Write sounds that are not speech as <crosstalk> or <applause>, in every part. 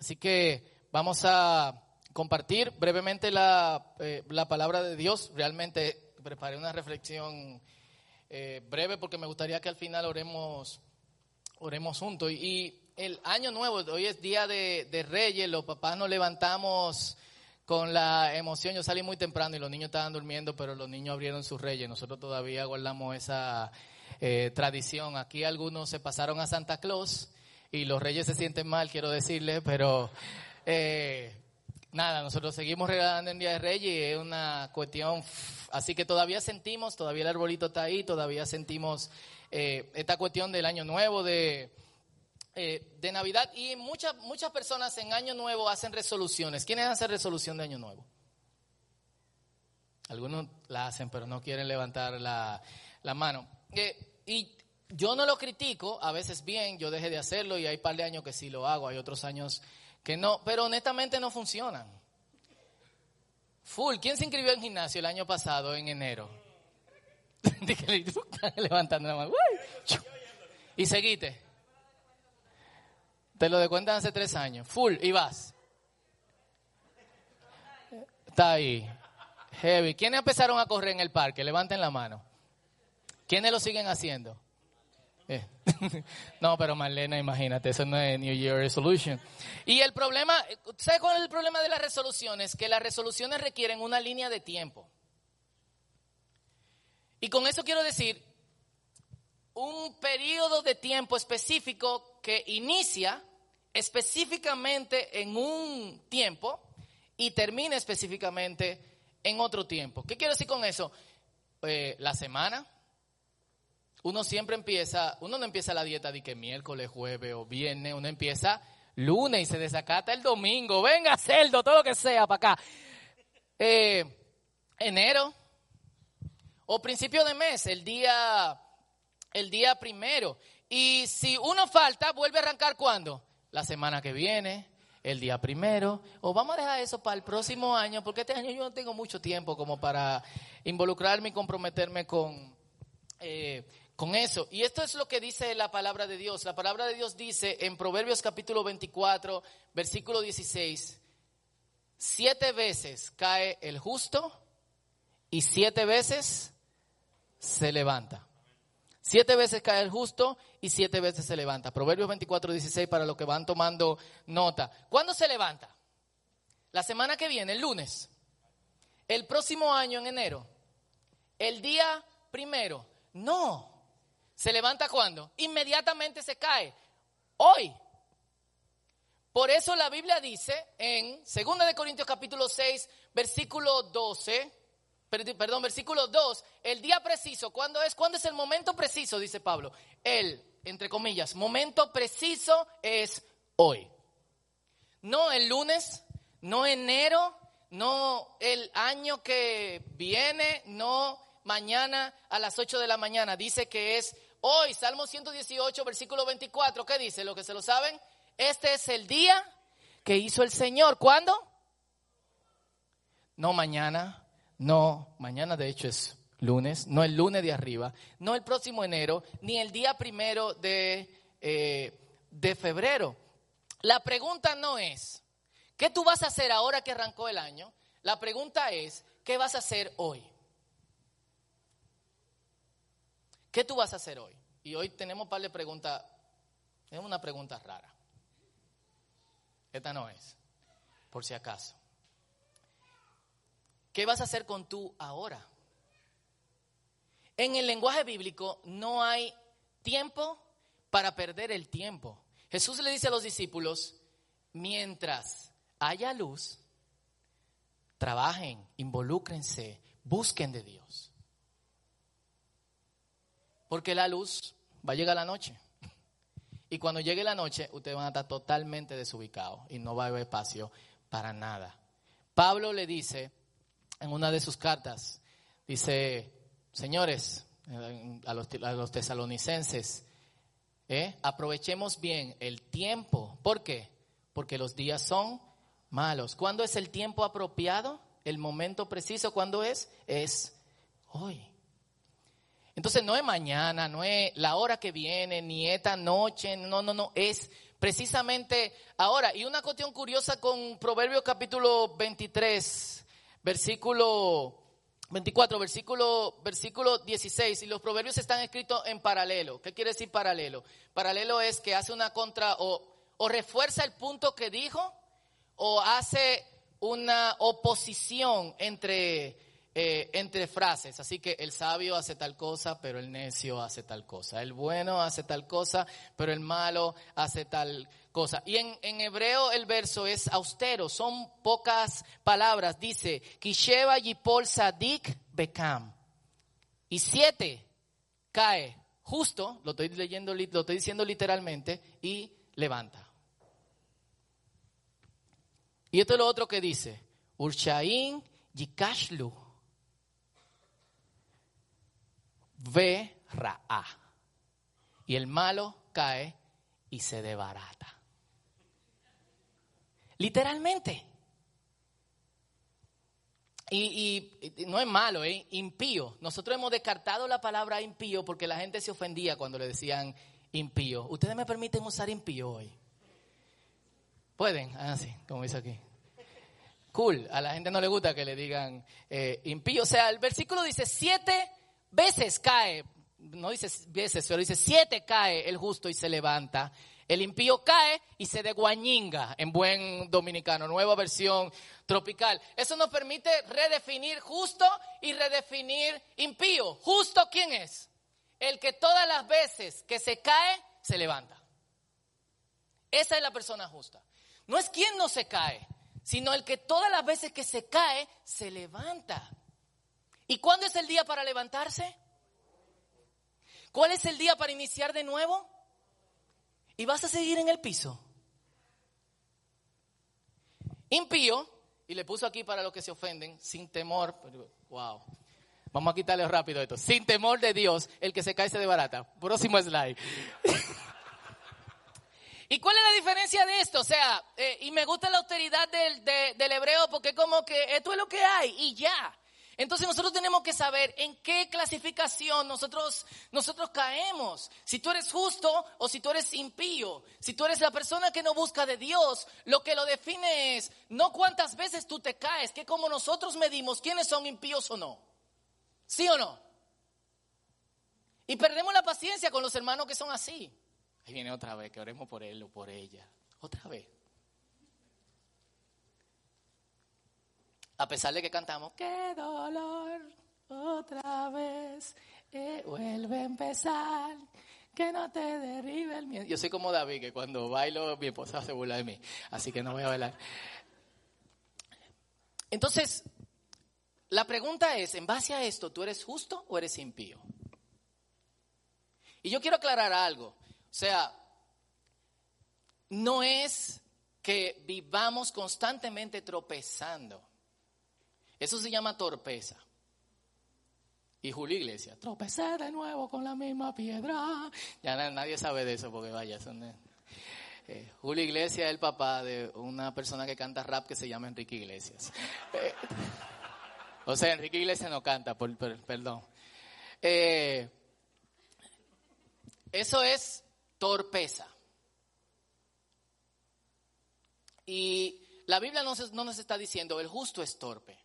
Así que vamos a compartir brevemente la, eh, la palabra de Dios. Realmente preparé una reflexión eh, breve porque me gustaría que al final oremos, oremos juntos. Y, el año nuevo, hoy es día de, de Reyes, los papás nos levantamos con la emoción. Yo salí muy temprano y los niños estaban durmiendo, pero los niños abrieron sus reyes. Nosotros todavía guardamos esa eh, tradición. Aquí algunos se pasaron a Santa Claus y los reyes se sienten mal, quiero decirles, pero eh, nada, nosotros seguimos regalando en Día de Reyes y es una cuestión. Así que todavía sentimos, todavía el arbolito está ahí, todavía sentimos eh, esta cuestión del año nuevo, de eh, de Navidad y muchas, muchas personas en Año Nuevo hacen resoluciones. ¿Quiénes hacen resolución de Año Nuevo? Algunos la hacen, pero no quieren levantar la, mano. Eh, y yo no lo critico, a veces bien, yo dejé de hacerlo y hay un par de años que sí lo hago, hay otros años que no, pero honestamente no funcionan. Full, ¿quién se inscribió en gimnasio el año pasado, en enero? <laughs> Levantando la mano. Y seguite. Te lo de cuenta hace tres años. Full, y vas. Está ahí. Heavy. ¿Quiénes empezaron a correr en el parque? Levanten la mano. ¿Quiénes lo siguen haciendo? <laughs> No, pero Marlena, imagínate, eso no es New Year Resolution. Y el problema, ¿sabes cuál es el problema de las resoluciones? Que las resoluciones requieren una línea de tiempo. Y con eso quiero decir un periodo de tiempo específico que inicia específicamente en un tiempo y termina específicamente en otro tiempo. ¿Qué quiero decir con eso? Eh, la semana. Uno siempre empieza, uno no empieza la dieta de que miércoles, jueves o viernes, uno empieza lunes y se desacata el domingo. Venga, cerdo, todo lo que sea para acá. Eh, enero o principio de mes, el día, el día primero. Y si uno falta, vuelve a arrancar cuando? la semana que viene, el día primero, o vamos a dejar eso para el próximo año, porque este año yo no tengo mucho tiempo como para involucrarme y comprometerme con, eh, con eso. Y esto es lo que dice la palabra de Dios. La palabra de Dios dice en Proverbios capítulo 24, versículo 16, siete veces cae el justo y siete veces se levanta. Siete veces cae el justo y siete veces se levanta. Proverbios 24, 16 para los que van tomando nota. ¿Cuándo se levanta? La semana que viene, el lunes. El próximo año, en enero. El día primero. No. ¿Se levanta cuándo? Inmediatamente se cae. Hoy. Por eso la Biblia dice en 2 de Corintios capítulo 6, versículo 12, perdón, versículo 2, el día preciso, ¿cuándo es? ¿Cuándo es el momento preciso? Dice Pablo. El, entre comillas, momento preciso es hoy. No el lunes, no enero, no el año que viene, no mañana a las 8 de la mañana. Dice que es hoy, Salmo 118, versículo 24. ¿Qué dice? Lo que se lo saben. Este es el día que hizo el Señor. ¿Cuándo? No mañana, no, mañana de hecho es lunes, no el lunes de arriba, no el próximo enero, ni el día primero de, eh, de febrero. La pregunta no es, ¿qué tú vas a hacer ahora que arrancó el año? La pregunta es, ¿qué vas a hacer hoy? ¿Qué tú vas a hacer hoy? Y hoy tenemos un par de preguntas, es una pregunta rara. Esta no es, por si acaso. ¿Qué vas a hacer con tú ahora? En el lenguaje bíblico no hay tiempo para perder el tiempo. Jesús le dice a los discípulos, mientras haya luz, trabajen, involúcrense, busquen de Dios. Porque la luz va a llegar la noche. Y cuando llegue la noche, ustedes van a estar totalmente desubicados y no va a haber espacio para nada. Pablo le dice en una de sus cartas, dice, señores, a los, tesalonicenses, eh, aprovechemos bien el tiempo. ¿Por qué? Porque los días son malos. ¿Cuándo es el tiempo apropiado? El momento preciso, ¿cuándo es? Es hoy. Entonces no es mañana, no es la hora que viene, ni esta noche, no, no, no, es precisamente ahora. Y una cuestión curiosa con Proverbios capítulo 23, versículo 24, versículo, versículo 16, y los proverbios están escritos en paralelo. ¿Qué quiere decir paralelo? Paralelo es que hace una contra o, o refuerza el punto que dijo o hace una oposición entre, eh, entre frases. Así que el sabio hace tal cosa, pero el necio hace tal cosa. El bueno hace tal cosa, pero el malo hace tal cosa. Y en, en hebreo el verso es austero, son pocas palabras. Dice, Kisheva Yipol Sadik Bekam. Y siete cae justo, lo estoy leyendo, lo estoy diciendo literalmente, y levanta. Y esto es lo otro que dice, Urshain Yikashlu. Ve Ra'a. Y el malo cae y se debarata. Literalmente. Y, no es malo, es impío. Nosotros hemos descartado la palabra impío porque la gente se ofendía cuando le decían impío. ¿Ustedes me permiten usar impío hoy? ¿Pueden? Ah, como dice aquí. Cool. A la gente no le gusta que le digan eh, impío. O sea, el versículo dice siete veces cae. No dice veces, pero dice siete cae el justo y se levanta. El impío cae y se deguañinga en buen dominicano, nueva versión tropical. Eso nos permite redefinir justo y redefinir impío. ¿Justo quién es? El que todas las veces que se cae, se levanta. Esa es la persona justa. No es quien no se cae, sino el que todas las veces que se cae, se levanta. ¿Y cuándo es el día para levantarse? ¿Cuál es el día para iniciar de nuevo? y vas a seguir en el piso. Impío, y le puso aquí para los que se ofenden, sin temor, wow. Vamos a quitarle rápido esto. Sin temor de Dios, el que se cae se de barata. Próximo slide. <laughs> ¿Y cuál es la diferencia de esto? O sea, eh, y me gusta la austeridad del, del hebreo porque como que esto es lo que hay y ya. Entonces nosotros tenemos que saber en qué clasificación nosotros, nosotros caemos. Si tú eres justo o si tú eres impío. Si tú eres la persona que no busca de Dios, lo que lo define es no cuántas veces tú te caes, que como nosotros medimos quiénes son impíos o no. ¿Sí o no? Y perdemos la paciencia con los hermanos que son así. Ahí viene otra vez, que oremos por él o por ella. Otra vez. A pesar de que cantamos, qué dolor, otra vez, eh, vuelve a empezar, que no te derribe el miedo. Yo soy como David, que cuando bailo mi esposa se burla de mí, así que no voy a bailar. Entonces, la pregunta es, en base a esto, ¿tú eres justo o eres impío? Y yo quiero aclarar algo. O sea, no es que vivamos constantemente tropezando. Eso se llama torpeza. Y Julio Iglesias, tropecé de nuevo con la misma piedra. Ya nadie sabe de eso porque vaya, son eh, Julio Iglesias es el papá de una persona que canta rap que se llama Enrique Iglesias. Eh, o sea, Enrique Iglesias no canta, por, perdón. Eh, eso es torpeza. Y la Biblia no, no nos está diciendo el justo es torpe.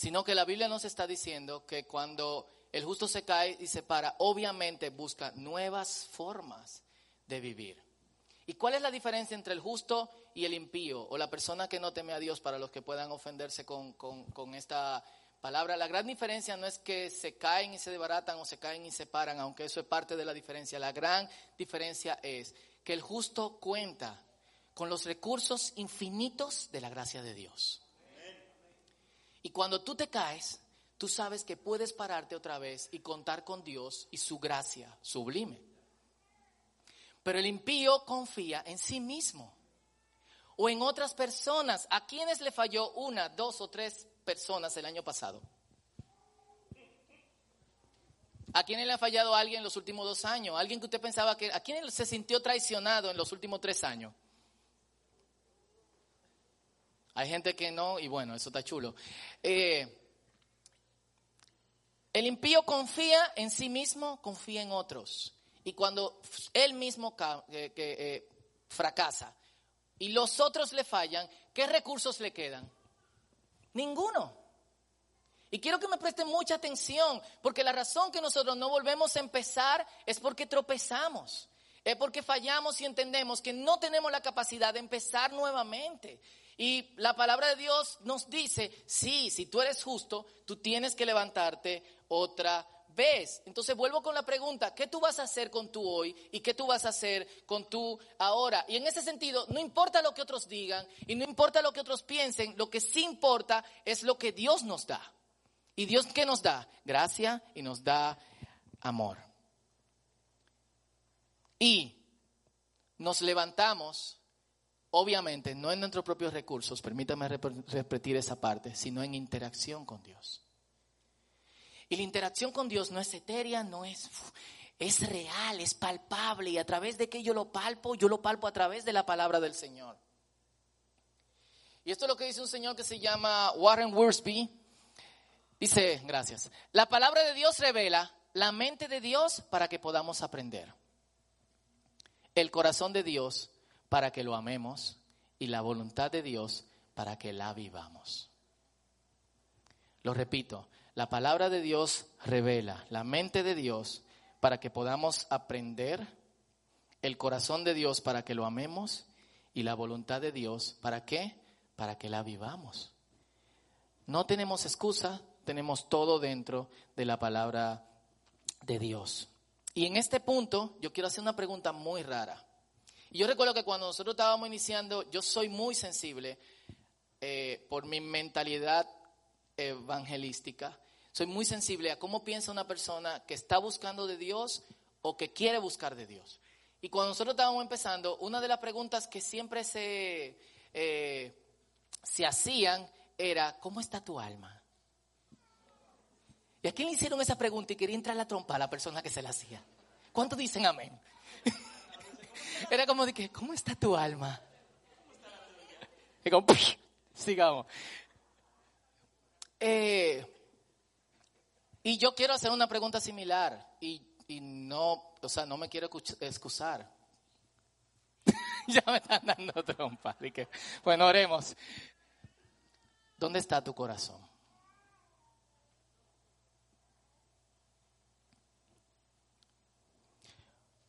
Sino que la Biblia nos está diciendo que cuando el justo se cae y se para, obviamente busca nuevas formas de vivir. ¿Y cuál es la diferencia entre el justo y el impío o la persona que no teme a Dios para los que puedan ofenderse con, con esta palabra? La gran diferencia no es que se caen y se desbaratan o se caen y se paran, aunque eso es parte de la diferencia. La gran diferencia es que el justo cuenta con los recursos infinitos de la gracia de Dios. Y cuando tú te caes, tú sabes que puedes pararte otra vez y contar con Dios y su gracia sublime. Pero el impío confía en sí mismo o en otras personas. ¿A quienes le falló una, dos o tres personas el año pasado? ¿A quiénes le ha fallado alguien en los últimos dos años? ¿Alguien que usted pensaba que... ¿A quién se sintió traicionado en los últimos tres años? Hay gente que no, y bueno, eso está chulo. Eh, el impío confía en sí mismo, confía en otros. y cuando él mismo eh, eh, fracasa y los otros le fallan, ¿qué recursos le quedan? Ninguno. Y quiero que me presten mucha atención, porque la razón que nosotros no volvemos a empezar es porque tropezamos. Es porque fallamos y entendemos que no tenemos la capacidad de empezar nuevamente. Y la palabra de Dios nos dice, sí, si tú eres justo, tú tienes que levantarte otra vez. Entonces vuelvo con la pregunta, ¿qué tú vas a hacer con tú hoy y qué tú vas a hacer con tú ahora? Y en ese sentido, no importa lo que otros digan y no importa lo que otros piensen, lo que sí importa es lo que Dios nos da. ¿Y Dios qué nos da? Gracia y nos da amor. Y nos levantamos, obviamente, no en nuestros propios recursos, permítame repetir esa parte, sino en interacción con Dios. Y la interacción con Dios no es etérea, no es, es real, es palpable. Y a través de que yo lo palpo, yo lo palpo a través de la palabra del Señor. Y esto es lo que dice un señor que se llama Warren Worsby. Dice, gracias, la palabra de Dios revela la mente de Dios para que podamos aprender el corazón de Dios para que lo amemos y la voluntad de Dios para que la vivamos. Lo repito, la palabra de Dios revela la mente de Dios para que podamos aprender, el corazón de Dios para que lo amemos y la voluntad de Dios para qué? Para que la vivamos. No tenemos excusa, tenemos todo dentro de la palabra de Dios. Y en este punto yo quiero hacer una pregunta muy rara. Y yo recuerdo que cuando nosotros estábamos iniciando, yo soy muy sensible eh, por mi mentalidad evangelística. Soy muy sensible a cómo piensa una persona que está buscando de Dios o que quiere buscar de Dios. Y cuando nosotros estábamos empezando, una de las preguntas que siempre se, eh, se hacían era, ¿cómo está tu alma? ¿Y a quién le hicieron esa pregunta y quería entrar la trompa a la persona que se la hacía? ¿Cuántos dicen amén? Era como de que, ¿cómo está tu alma? Y como, sigamos. Eh, y yo quiero hacer una pregunta similar y, y no, o sea, no me quiero excusar. <laughs> ya me están dando trompa. Bueno, oremos. ¿Dónde está tu corazón?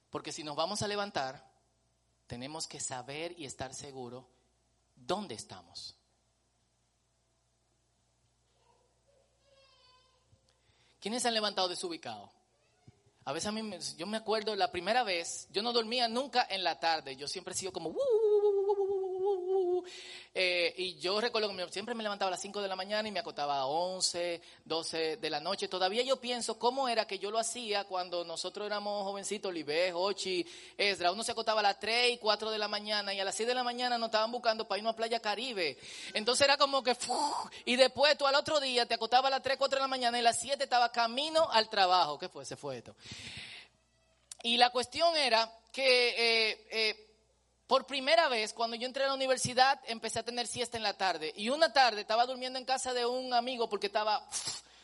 Porque si nos vamos a levantar, tenemos que saber y estar seguro dónde estamos. ¿Quiénes se han levantado desubicado? A veces a mí, yo me acuerdo la primera vez, yo no dormía nunca en la tarde, yo siempre he sido como, eh, y yo recuerdo que siempre me levantaba a las 5 de la mañana y me acotaba a 11, 12 de la noche. Todavía yo pienso cómo era que yo lo hacía cuando nosotros éramos jovencitos, Libé, Hochi, Esdra. Uno se acotaba a las 3 y 4 de la mañana y a las 6 de la mañana nos estaban buscando para irnos a Playa Caribe. Entonces era como que, y después tú al otro día te acotaba a las 3, 4 de la mañana y a las 7 estaba camino al trabajo. ¿Qué fue? Se fue esto. Y la cuestión era que eh, eh, por primera vez, cuando yo entré a la universidad, empecé a tener siesta en la tarde. Y una tarde estaba durmiendo en casa de un amigo porque estaba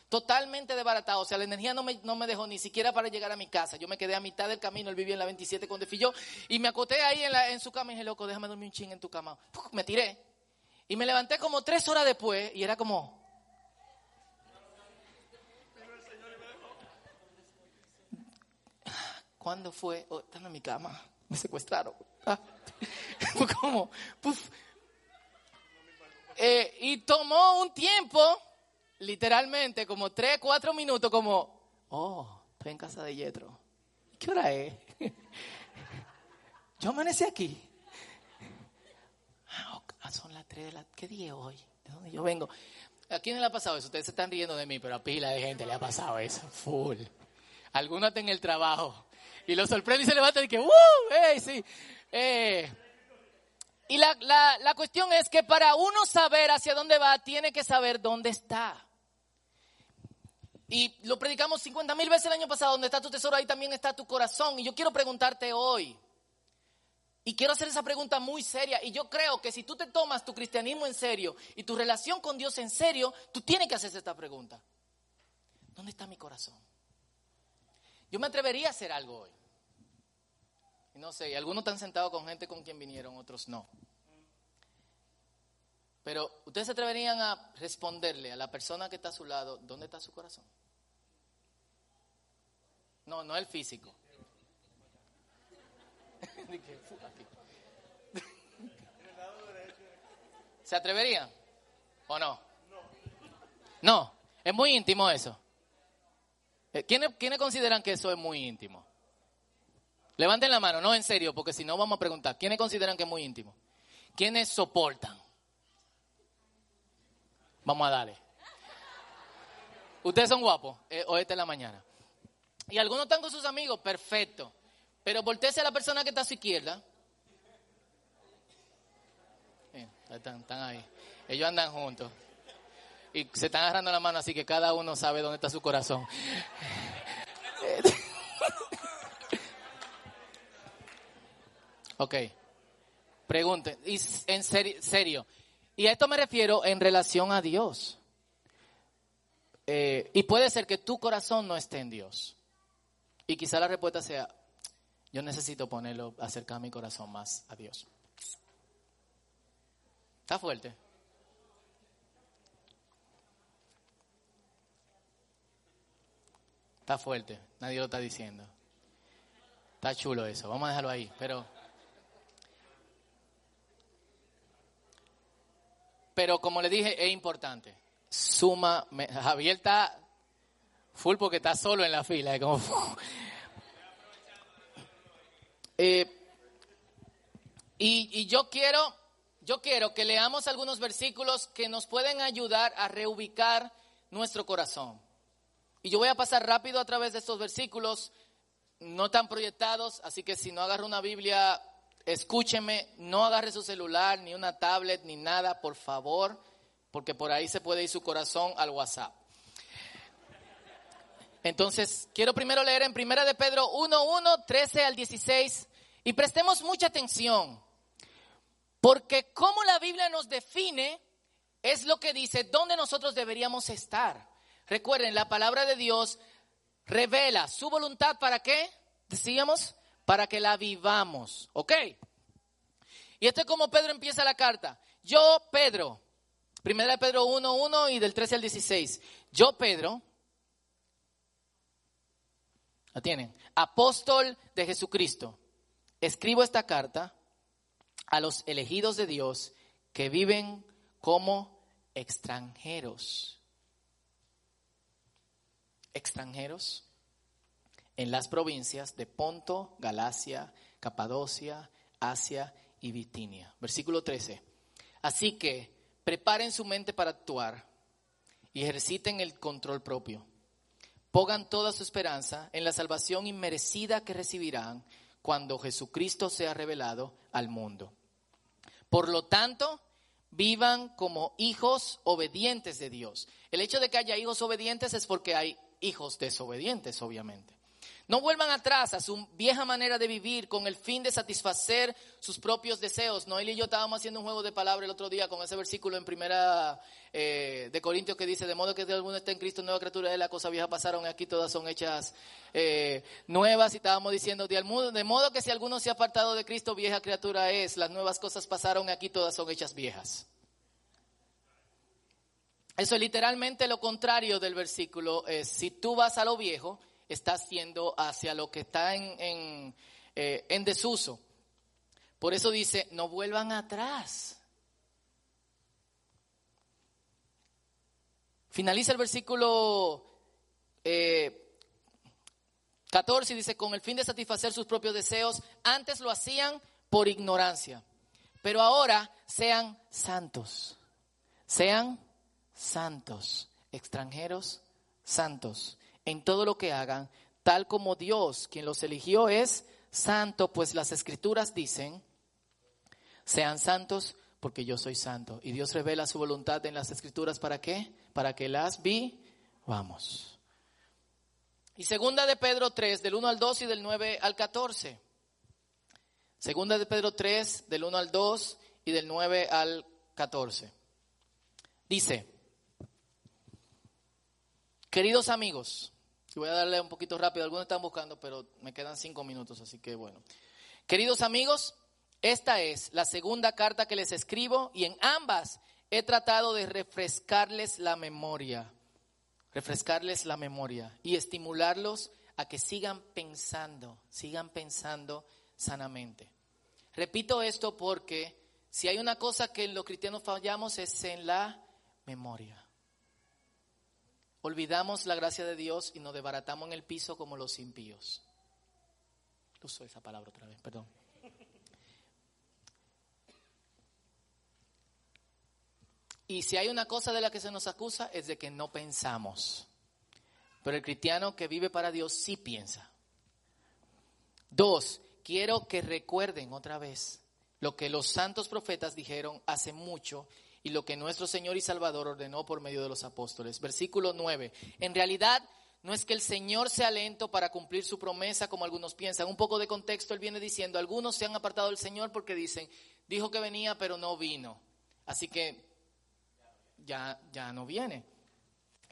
totalmente desbaratado. O sea, la energía no me, no me, dejó ni siquiera para llegar a mi casa. Yo me quedé a mitad del camino. Él vivía en la 27 con Defilló. Y me acoté ahí en, la, en su cama y dije, loco, déjame dormir un ching en tu cama. Me tiré. Y me levanté como tres horas después y era como... ¿Cuándo fue? Oh, estando en mi cama. Me secuestraron. <laughs> Como, eh, y tomó un tiempo, literalmente, como tres, cuatro minutos, como, oh, estoy en casa de Yetro. ¿Qué hora es? <laughs> Yo amanecí aquí. Ah, ah, son las tres de la... ¿Qué día es hoy? ¿De dónde yo vengo? ¿A quién le ha pasado eso? Ustedes se están riendo de mí, pero a pila de gente le ha pasado eso. Full. Algunos en el trabajo. Y lo sorprende y se levanta y que, ¡uh! ¡Ey, sí! Eh, y la, la, cuestión es que para uno saber hacia dónde va, tiene que saber dónde está. Y lo predicamos 50 mil veces el año pasado, donde está tu tesoro, ahí también está tu corazón. Y yo quiero preguntarte hoy, y quiero hacer esa pregunta muy seria, y yo creo que si tú te tomas tu cristianismo en serio y tu relación con Dios en serio, tú tienes que hacerse esta pregunta. ¿Dónde está mi corazón? Yo me atrevería a hacer algo hoy. No sé, y algunos están sentados con gente con quien vinieron, otros no. Pero ustedes se atreverían a responderle a la persona que está a su lado, ¿dónde está su corazón? No, no el físico. <laughs> ¿Se atreverían? ¿O no? No, es muy íntimo eso. Eh, ¿Quiénes, ¿Quiénes consideran que eso es muy íntimo? Levanten la mano, no en serio, porque si no vamos a preguntar. ¿Quiénes consideran que es muy íntimo? ¿Quiénes soportan? Vamos a darle. ¿Ustedes son guapos? Eh, o esta es la mañana. Y algunos están con sus amigos, perfecto. Pero volteese a la persona que está a su izquierda. están, están ahí. Ellos andan juntos. Y se están agarrando la mano, así que cada uno sabe dónde está su corazón. Ok. Pregunten. Y en serio. Y a esto me refiero en relación a Dios. Eh, y puede ser que tu corazón no esté en Dios. Y quizá la respuesta sea, yo necesito ponerlo, acercar mi corazón más a Dios. Está fuerte. Está fuerte, nadie lo está diciendo. Está chulo eso, vamos a dejarlo ahí, pero Pero como le dije, es importante. Suma, Javier está full porque está solo en la fila. <laughs> Eh, y, y yo quiero, yo quiero que leamos algunos versículos que nos pueden ayudar a reubicar nuestro corazón. Y yo voy a pasar rápido a través de estos versículos, no tan proyectados, así que si no agarro una Biblia, escúcheme, no agarre su celular, ni una tablet, ni nada, por favor, porque por ahí se puede ir su corazón al WhatsApp. Entonces, quiero primero leer en Primera de Pedro 1, 1, 13 al 16, y prestemos mucha atención, porque como la Biblia nos define, es lo que dice dónde nosotros deberíamos estar. Recuerden, la palabra de Dios revela su voluntad para qué, decíamos, para que la vivamos. ¿Ok? Y esto es como Pedro empieza la carta. Yo, Pedro, primera de Pedro 1, 1 y del 13 al 16. Yo, Pedro, la tienen, apóstol de Jesucristo, escribo esta carta a los elegidos de Dios que viven como extranjeros. Extranjeros en las provincias de Ponto, Galacia, Capadocia, Asia y Bitinia. Versículo 13. Así que preparen su mente para actuar y ejerciten el control propio. Pongan toda su esperanza en la salvación inmerecida que recibirán cuando Jesucristo sea revelado al mundo. Por lo tanto, vivan como hijos obedientes de Dios. El hecho de que haya hijos obedientes es porque hay hijos desobedientes, obviamente. No vuelvan atrás a su vieja manera de vivir con el fin de satisfacer sus propios deseos. Noel y yo estábamos haciendo un juego de palabras el otro día con ese versículo en primera eh, de Corintios que dice, de modo que de alguno está en Cristo, nueva criatura de la cosa vieja pasaron, aquí todas son hechas eh, nuevas. Y estábamos diciendo, de, de modo que si alguno se ha apartado de Cristo, vieja criatura es, las nuevas cosas pasaron, aquí todas son hechas viejas. Eso es literalmente lo contrario del versículo. Es, si tú vas a lo viejo, está haciendo hacia lo que está en, eh, en, desuso. Por eso dice, no vuelvan atrás. Finaliza el versículo 14 y dice, con el fin de satisfacer sus propios deseos, antes lo hacían por ignorancia, pero ahora sean santos, sean santos, extranjeros santos, en todo lo que hagan, tal como Dios, quien los eligió, es santo, pues las escrituras dicen, sean santos porque yo soy santo. Y Dios revela su voluntad en las escrituras para qué? Para que las vi, vamos. Y segunda de Pedro 3, del 1 al 2 y del 9 al 14. Segunda de Pedro 3, del 1 al 2 y del 9 al 14. Dice, queridos amigos, voy a darle un poquito rápido, algunos están buscando, pero me quedan cinco minutos, así que bueno. Queridos amigos, esta es la segunda carta que les escribo y en ambas he tratado de refrescarles la memoria, refrescarles la memoria y estimularlos a que sigan pensando, sigan pensando sanamente. Repito esto porque si hay una cosa que los cristianos fallamos es en la memoria. Olvidamos la gracia de Dios y nos desbaratamos en el piso como los impíos. Uso esa palabra otra vez, perdón. Y si hay una cosa de la que se nos acusa es de que no pensamos. Pero el cristiano que vive para Dios sí piensa. Dos, quiero que recuerden otra vez lo que los santos profetas dijeron hace mucho y lo que nuestro Señor y Salvador ordenó por medio de los apóstoles. Versículo 9. En realidad, no es que el Señor sea lento para cumplir su promesa como algunos piensan. Un poco de contexto, Él viene diciendo, algunos se han apartado del Señor porque dicen, dijo que venía pero no vino. Así que ya, ya no viene.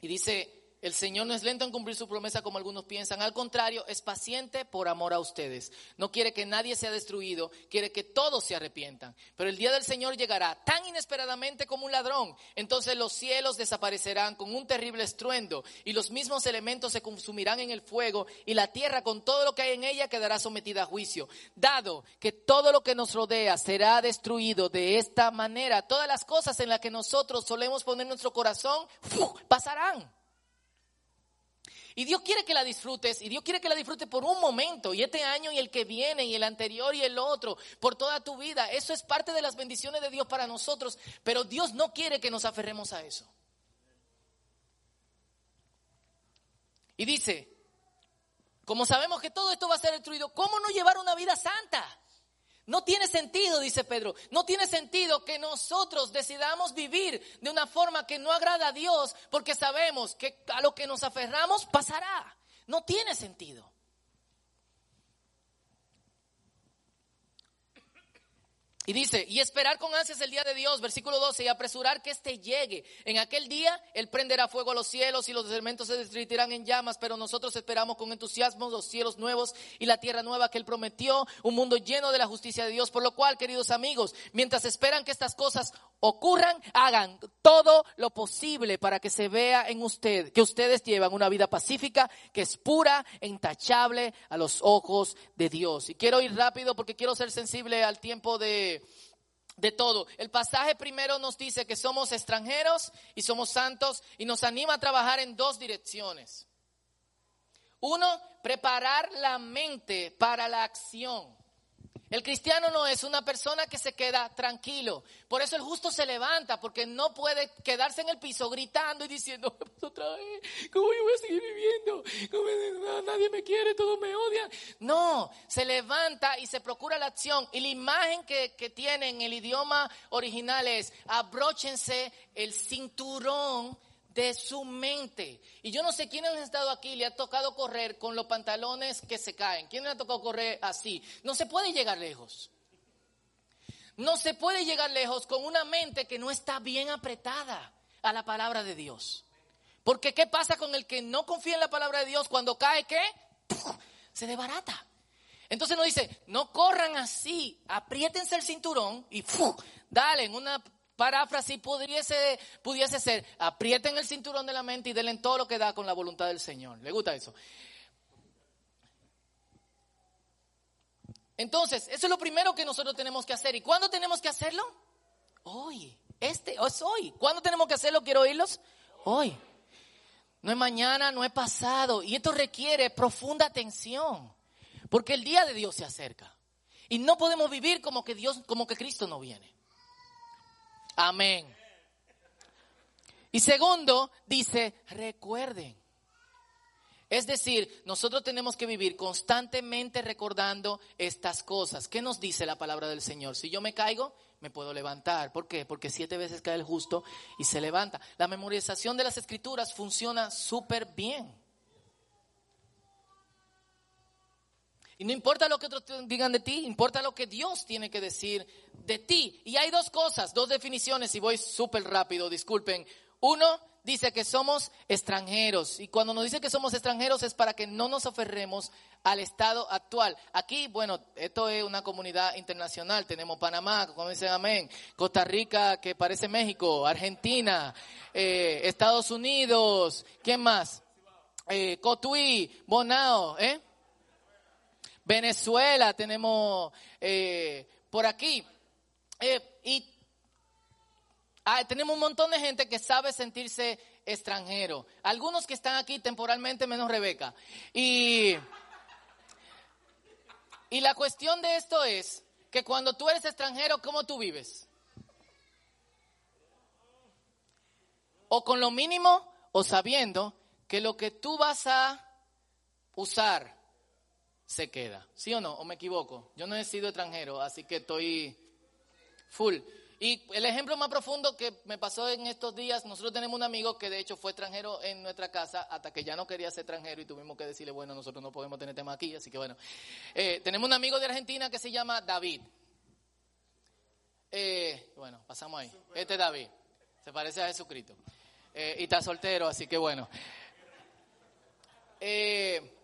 Y dice, el Señor no es lento en cumplir su promesa como algunos piensan. Al contrario, es paciente por amor a ustedes. No quiere que nadie sea destruido, quiere que todos se arrepientan. Pero el día del Señor llegará tan inesperadamente como un ladrón. Entonces los cielos desaparecerán con un terrible estruendo y los mismos elementos se consumirán en el fuego y la tierra con todo lo que hay en ella quedará sometida a juicio. Dado que todo lo que nos rodea será destruido de esta manera, todas las cosas en las que nosotros solemos poner nuestro corazón pasarán. Y Dios quiere que la disfrutes, y Dios quiere que la disfrutes por un momento, y este año y el que viene, y el anterior y el otro, por toda tu vida. Eso es parte de las bendiciones de Dios para nosotros, pero Dios no quiere que nos aferremos a eso. Y dice, como sabemos que todo esto va a ser destruido, ¿cómo no llevar una vida santa? No tiene sentido, dice Pedro, no tiene sentido que nosotros decidamos vivir de una forma que no agrada a Dios porque sabemos que a lo que nos aferramos pasará. No tiene sentido. Y dice, y esperar con ansias el día de Dios, versículo 12, y apresurar que éste llegue. En aquel día Él prenderá fuego a los cielos y los elementos se derritirán en llamas, pero nosotros esperamos con entusiasmo los cielos nuevos y la tierra nueva que Él prometió, un mundo lleno de la justicia de Dios. Por lo cual, queridos amigos, mientras esperan que estas cosas ocurran, hagan todo lo posible para que se vea en usted que ustedes llevan una vida pacífica, que es pura e intachable a los ojos de Dios. Y quiero ir rápido porque quiero ser sensible al tiempo de de, todo. El pasaje primero nos dice que somos extranjeros y somos santos y nos anima a trabajar en dos direcciones. Uno, preparar la mente para la acción. El cristiano no es una persona que se queda tranquilo. Por eso el justo se levanta, porque no puede quedarse en el piso gritando y diciendo, otra vez, ¿cómo yo voy a seguir viviendo? nadie me quiere, todos me odian. No, se levanta y se procura la acción. Y la imagen que, que tiene en el idioma original es, abróchense el cinturón de su mente. Y yo no sé quién ha estado aquí y le ha tocado correr con los pantalones que se caen. ¿Quién le ha tocado correr así? No se puede llegar lejos. No se puede llegar lejos con una mente que no está bien apretada a la palabra de Dios. Porque ¿qué pasa con el que no confía en la palabra de Dios cuando cae qué? Se desbarata. Entonces nos dice, no corran así, apriétense el cinturón y dale en una paráfrasis pudiese, pudiese ser, aprieten el cinturón de la mente y denle todo lo que da con la voluntad del Señor. ¿Le gusta eso? Entonces, eso es lo primero que nosotros tenemos que hacer. ¿Y cuándo tenemos que hacerlo? Hoy. Este es hoy. ¿Cuándo tenemos que hacerlo? Quiero oírlos. Hoy. No es mañana, no es pasado. Y esto requiere profunda atención. Porque el día de Dios se acerca. Y no podemos vivir como que Dios, como que Cristo no viene. Amén. Y segundo, dice, recuerden. Es decir, nosotros tenemos que vivir constantemente recordando estas cosas. ¿Qué nos dice la palabra del Señor? Si yo me caigo, me puedo levantar. ¿Por qué? Porque siete veces cae el justo y se levanta. La memorización de las escrituras funciona súper bien. Y no importa lo que otros digan de ti, importa lo que Dios tiene que decir de ti. Y hay dos cosas, dos definiciones, y voy súper rápido, disculpen. Uno dice que somos extranjeros y cuando nos dice que somos extranjeros es para que no nos aferremos al estado actual. Aquí, bueno, esto es una comunidad internacional. Tenemos Panamá, como dicen amén, Costa Rica, que parece México, Argentina, eh, Estados Unidos, ¿quién más? Eh, Cotuí, Bonao, ¿eh? Venezuela, tenemos eh, por aquí. Eh, y Ah, tenemos un montón de gente que sabe sentirse extranjero. Algunos que están aquí temporalmente, menos Rebeca. Y, y la cuestión de esto es que cuando tú eres extranjero, ¿cómo tú vives? O con lo mínimo o sabiendo que lo que tú vas a usar se queda. ¿Sí o no? ¿O me equivoco? Yo no he sido extranjero, así que estoy full. Y el ejemplo más profundo que me pasó en estos días, nosotros tenemos un amigo que de hecho fue extranjero en nuestra casa hasta que ya no quería ser extranjero y tuvimos que decirle, bueno, nosotros no podemos tener tema aquí, así que bueno. Eh, tenemos un amigo de Argentina que se llama David. Eh, bueno, pasamos ahí. Este es David, se parece a Jesucristo. Eh, y está soltero, así que bueno.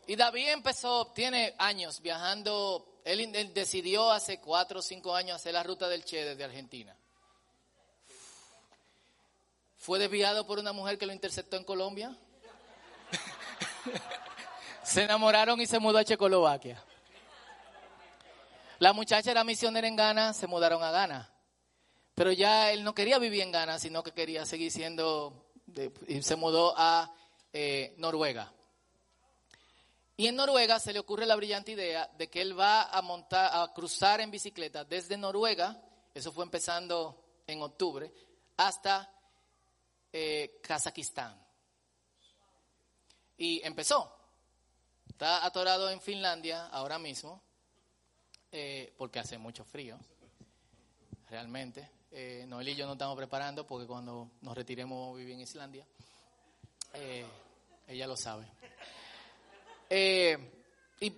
Y David empezó, tiene años viajando él, decidió hace cuatro o cinco años hacer la ruta del Che desde Argentina. Fue desviado por una mujer que lo interceptó en Colombia. <laughs> se enamoraron y se mudó a Checoslovaquia. La muchacha era misionera en Ghana, se mudaron a Ghana. Pero ya él no quería vivir en Ghana, sino que quería seguir siendo, y se mudó a eh, Noruega. Y en Noruega se le ocurre la brillante idea de que él va a montar, a cruzar en bicicleta desde Noruega, eso fue empezando en octubre, hasta eh, Kazajistán. Y empezó. Está atorado en Finlandia ahora mismo, eh, porque hace mucho frío, realmente. Eh, Noel y yo nos estamos preparando porque cuando nos retiremos vivir en Islandia. Eh, ella lo sabe. Y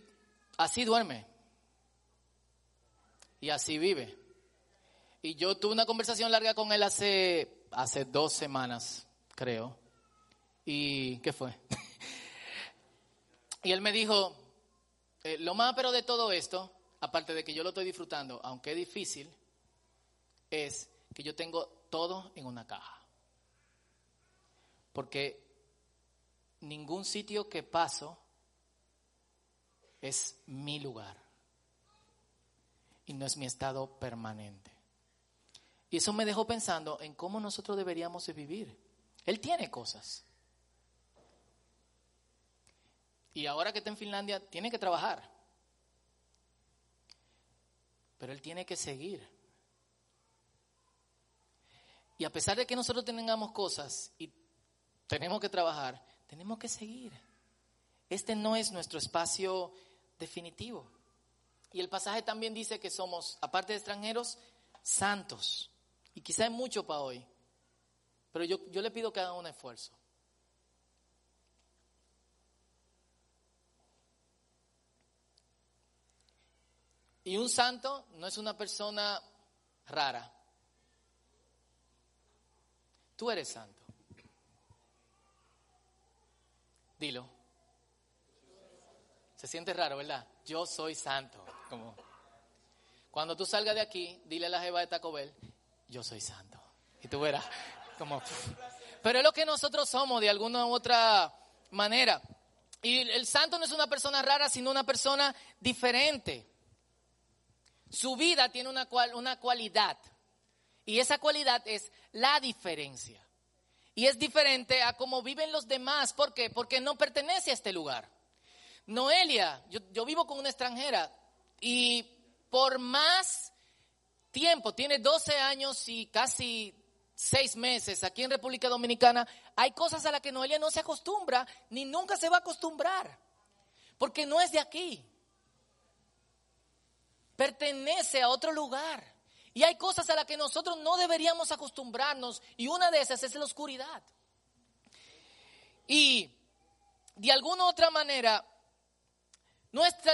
así duerme. Y así vive. Y yo tuve una conversación larga con él hace hace dos semanas, creo. ¿Y qué fue? <laughs> y él me dijo, eh, lo más pero de todo esto, aparte de que yo lo estoy disfrutando, aunque es difícil, es que yo tengo todo en una caja. Porque ningún sitio que paso es mi lugar. Y no es mi estado permanente. Y eso me dejó pensando en cómo nosotros deberíamos de vivir. Él tiene cosas. Y ahora que está en Finlandia, tiene que trabajar. Pero él tiene que seguir. Y a pesar de que nosotros tengamos cosas y tenemos que trabajar, tenemos que seguir. Este no es nuestro espacio definitivo. Y el pasaje también dice que somos, aparte de extranjeros, santos. Y quizá es mucho para hoy, pero yo, yo le pido que hagan un esfuerzo. Y un santo no es una persona rara. Tú eres santo. Dilo. Se siente raro, ¿verdad? Yo soy santo. Como cuando tú salgas de aquí, dile a la jeva de Taco Bell, yo soy santo. Y tú verás como... Pero es lo que nosotros somos de alguna u otra manera. Y el santo no es una persona rara, sino una persona diferente. Su vida tiene una, una cualidad. Y esa cualidad es la diferencia. Y es diferente a cómo viven los demás. ¿Por qué? Porque no pertenece a este lugar. Noelia, yo, yo vivo con una extranjera y por más tiempo, tiene 12 años y casi 6 meses aquí en República Dominicana, hay cosas a las que Noelia no se acostumbra ni nunca se va a acostumbrar, porque no es de aquí. Pertenece a otro lugar. Y hay cosas a las que nosotros no deberíamos acostumbrarnos y una de esas es la oscuridad. Y de alguna u otra manera, nuestra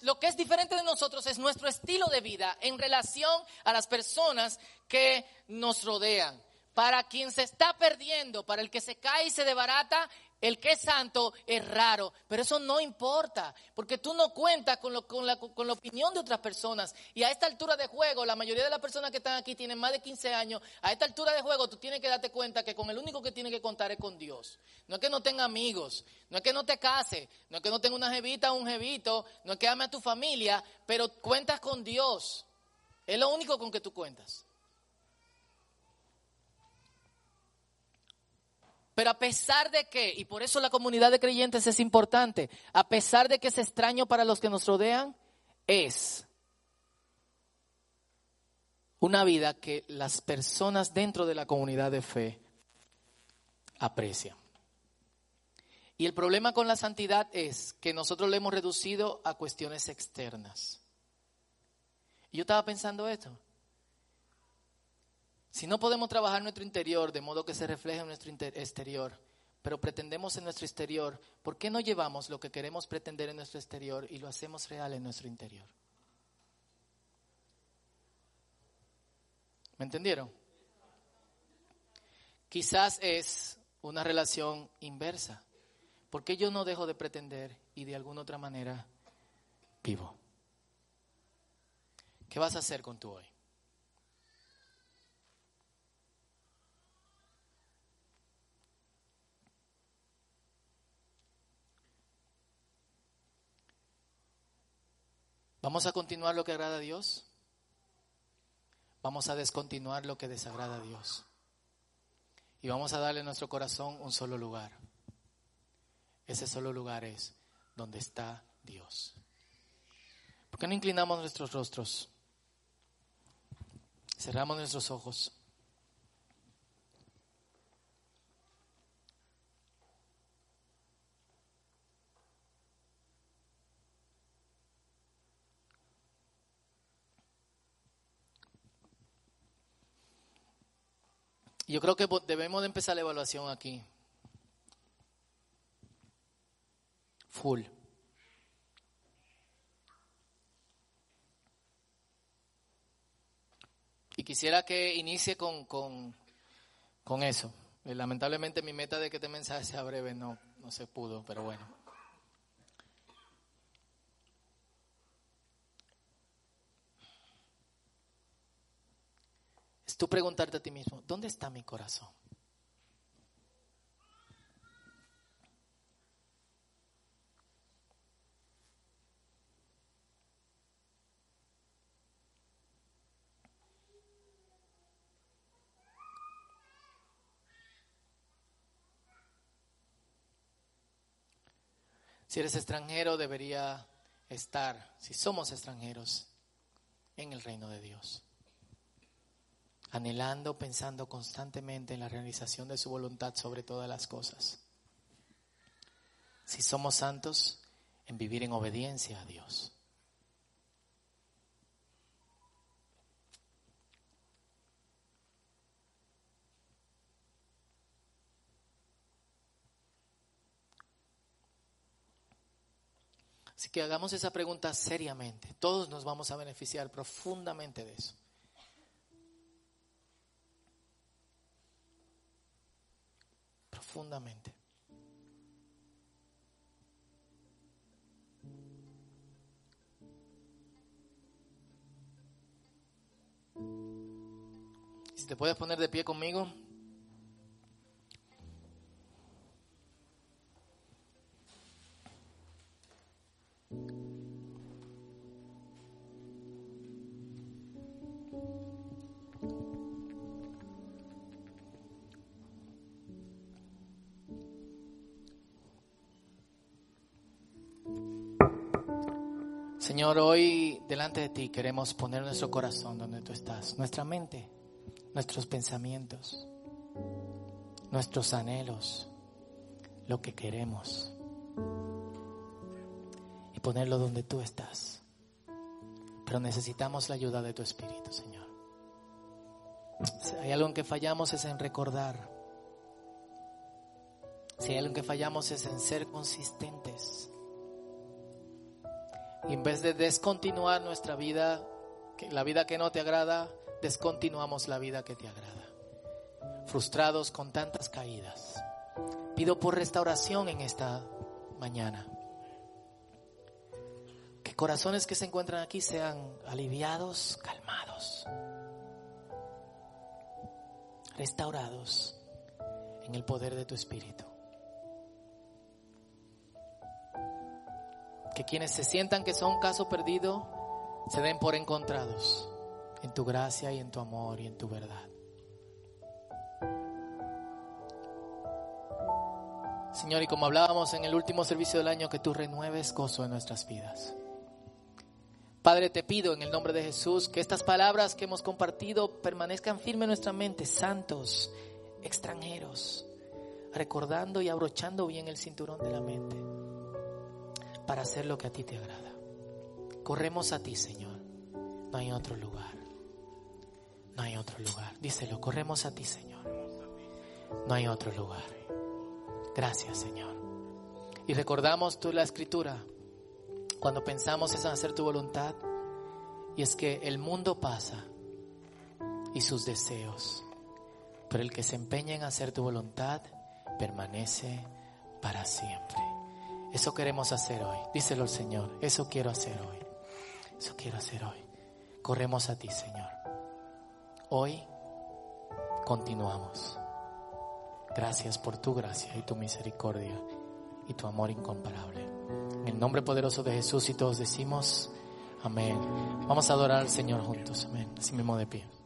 lo que es diferente de nosotros es nuestro estilo de vida en relación a las personas que nos rodean. para quien se está perdiendo, para el que se cae y se debarata, el que es santo es raro, pero eso no importa, porque tú no cuentas con, con, la, con, la, opinión de otras personas. Y a esta altura de juego, la mayoría de las personas que están aquí tienen más de 15 años, a esta altura de juego tú tienes que darte cuenta que con el único que tienes que contar es con Dios. No es que no tenga amigos, no es que no te case, no es que no tenga una jevita o un jevito, no es que ame a tu familia, pero cuentas con Dios. Es lo único con que tú cuentas. Pero a pesar de que, y por eso la comunidad de creyentes es importante, a pesar de que es extraño para los que nos rodean, es una vida que las personas dentro de la comunidad de fe aprecian. Y el problema con la santidad es que nosotros le hemos reducido a cuestiones externas. Y yo estaba pensando esto. Si no podemos trabajar nuestro interior de modo que se refleje en nuestro exterior, pero pretendemos en nuestro exterior, ¿por qué no llevamos lo que queremos pretender en nuestro exterior y lo hacemos real en nuestro interior? ¿Me entendieron? Quizás es una relación inversa. ¿Por qué yo no dejo de pretender y de alguna otra manera vivo? ¿Qué vas a hacer con tu hoy? ¿Vamos a continuar lo que agrada a Dios? Vamos a descontinuar lo que desagrada a Dios. Y vamos a darle a nuestro corazón un solo lugar. Ese solo lugar es donde está Dios. ¿Por qué no inclinamos nuestros rostros? Cerramos nuestros ojos. Yo creo que debemos de empezar la evaluación aquí. Full. Y quisiera que inicie con, con, con eso. Lamentablemente mi meta de que este mensaje sea breve no, no se pudo, pero bueno. Tú preguntarte a ti mismo, ¿dónde está mi corazón? Si eres extranjero, debería estar, si somos extranjeros, en el reino de Dios anhelando, pensando constantemente en la realización de su voluntad sobre todas las cosas. Si somos santos, en vivir en obediencia a Dios. Así que hagamos esa pregunta seriamente. Todos nos vamos a beneficiar profundamente de eso. Profundamente. Si te puedes poner de pie conmigo. Señor, hoy delante de ti queremos poner nuestro corazón donde tú estás, nuestra mente, nuestros pensamientos, nuestros anhelos, lo que queremos, y ponerlo donde tú estás. Pero necesitamos la ayuda de tu Espíritu, Señor. Si hay algo en que fallamos es en recordar. Si hay algo en que fallamos es en ser consistentes en vez de descontinuar nuestra vida, la vida que no te agrada, descontinuamos la vida que te agrada. frustrados con tantas caídas. Pido por restauración en esta mañana. Que corazones que se encuentran aquí sean aliviados, calmados, restaurados en el poder de tu Espíritu. Que quienes se sientan que son caso perdido se den por encontrados en tu gracia y en tu amor y en tu verdad. Señor, y como hablábamos en el último servicio del año, que tú renueves gozo en nuestras vidas. Padre, te pido en el nombre de Jesús que estas palabras que hemos compartido permanezcan firmes en nuestra mente, santos, extranjeros, recordando y abrochando bien el cinturón de la mente para hacer lo que a ti te agrada. Corremos a ti, Señor. No hay otro lugar. No hay otro lugar. Díselo, corremos a ti, Señor. No hay otro lugar. Gracias, Señor. Y recordamos tú la escritura cuando pensamos en hacer tu voluntad. Y es que el mundo pasa y sus deseos. Pero el que se empeña en hacer tu voluntad permanece para siempre. Eso queremos hacer hoy. Díselo al Señor. Eso quiero hacer hoy. Eso quiero hacer hoy. Corremos a ti, Señor. Hoy continuamos. Gracias por tu gracia y tu misericordia y tu amor incomparable. En el nombre poderoso de Jesús y todos decimos amén. Vamos a adorar al Señor juntos. Amén. Así mismo de pie.